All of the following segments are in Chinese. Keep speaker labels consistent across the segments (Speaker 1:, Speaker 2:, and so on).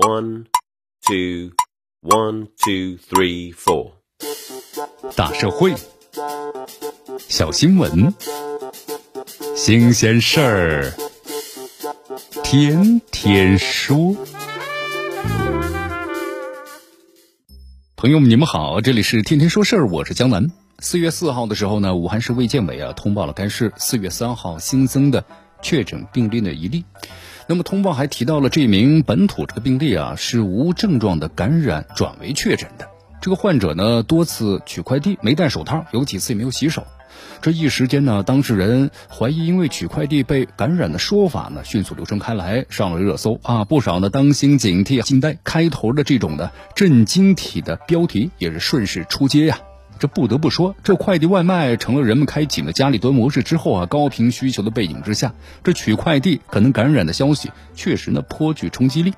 Speaker 1: One, two, one, two, three, four。
Speaker 2: 大社会，小新闻，新鲜事儿，天天说。朋友们，你们好，这里是天天说事儿，我是江南。四月四号的时候呢，武汉市卫健委啊通报了该市四月三号新增的确诊病例的一例。那么通报还提到了这名本土这个病例啊是无症状的感染转为确诊的。这个患者呢多次取快递没戴手套，有几次也没有洗手。这一时间呢，当事人怀疑因为取快递被感染的说法呢迅速流传开来，上了热搜啊，不少呢当心警惕啊惊呆开头的这种的震惊体的标题也是顺势出街呀。这不得不说，这快递外卖成了人们开启了家里蹲模式之后啊，高频需求的背景之下，这取快递可能感染的消息确实呢颇具冲击力。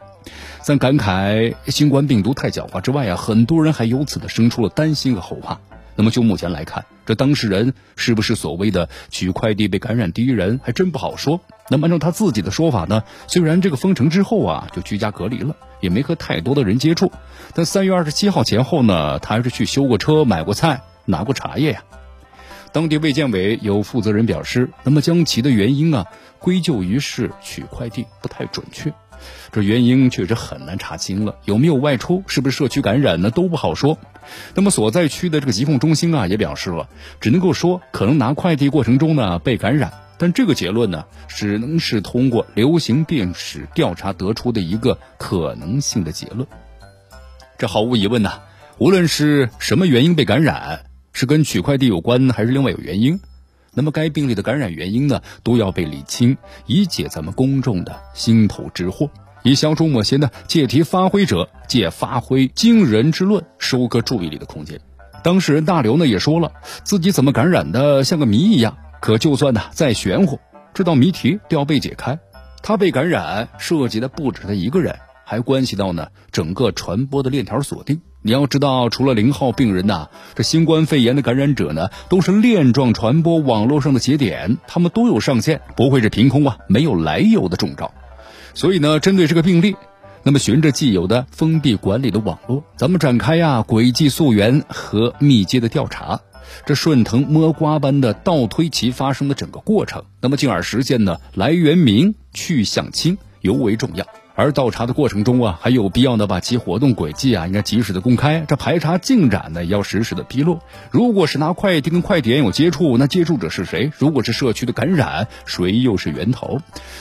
Speaker 2: 在感慨新冠病毒太狡猾之外啊，很多人还由此的生出了担心和后怕。那么就目前来看，这当事人是不是所谓的取快递被感染第一人，还真不好说。那么按照他自己的说法呢，虽然这个封城之后啊就居家隔离了，也没和太多的人接触，但三月二十七号前后呢，他还是去修过车、买过菜、拿过茶叶呀。当地卫健委有负责人表示，那么将其的原因啊归咎于是取快递不太准确，这原因确实很难查清了，有没有外出，是不是社区感染呢，都不好说。那么所在区的这个疾控中心啊也表示了，只能够说可能拿快递过程中呢被感染。但这个结论呢，只能是通过流行病史调查得出的一个可能性的结论。这毫无疑问呢，无论是什么原因被感染，是跟取快递有关，还是另外有原因，那么该病例的感染原因呢，都要被理清，以解咱们公众的心头之惑，以消除某些呢借题发挥者借发挥惊人之论收割注意力的空间。当事人大刘呢也说了，自己怎么感染的，像个谜一样。可就算呢再玄乎，这道谜题都要被解开。他被感染涉及的不止他一个人，还关系到呢整个传播的链条锁定。你要知道，除了零号病人呐，这新冠肺炎的感染者呢，都是链状传播网络上的节点，他们都有上限，不会是凭空啊没有来由的中招。所以呢，针对这个病例，那么循着既有的封闭管理的网络，咱们展开呀轨迹溯源和密接的调查。这顺藤摸瓜般的倒推其发生的整个过程，那么进而实现呢来源明去向清尤为重要。而倒查的过程中啊，还有必要呢把其活动轨迹啊应该及时的公开，这排查进展呢也要实时的披露。如果是拿快递跟快点有接触，那接触者是谁？如果是社区的感染，谁又是源头？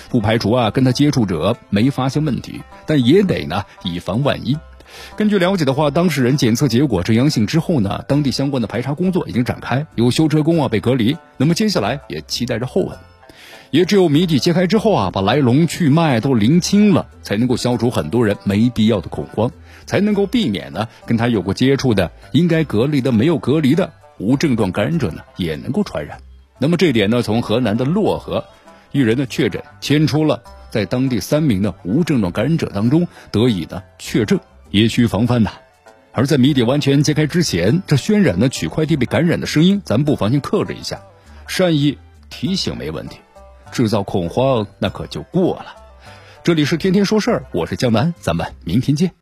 Speaker 2: 不排除啊跟他接触者没发现问题，但也得呢以防万一。根据了解的话，当事人检测结果呈阳性之后呢，当地相关的排查工作已经展开，有修车工啊被隔离。那么接下来也期待着后文，也只有谜底揭开之后啊，把来龙去脉都拎清了，才能够消除很多人没必要的恐慌，才能够避免呢跟他有过接触的应该隔离的没有隔离的无症状感染者呢也能够传染。那么这点呢，从河南的漯河一人的确诊，牵出了在当地三名的无症状感染者当中得以的确诊。也需防范呐，而在谜底完全揭开之前，这渲染的取快递被感染的声音，咱不妨先克制一下，善意提醒没问题，制造恐慌那可就过了。这里是天天说事儿，我是江南，咱们明天见。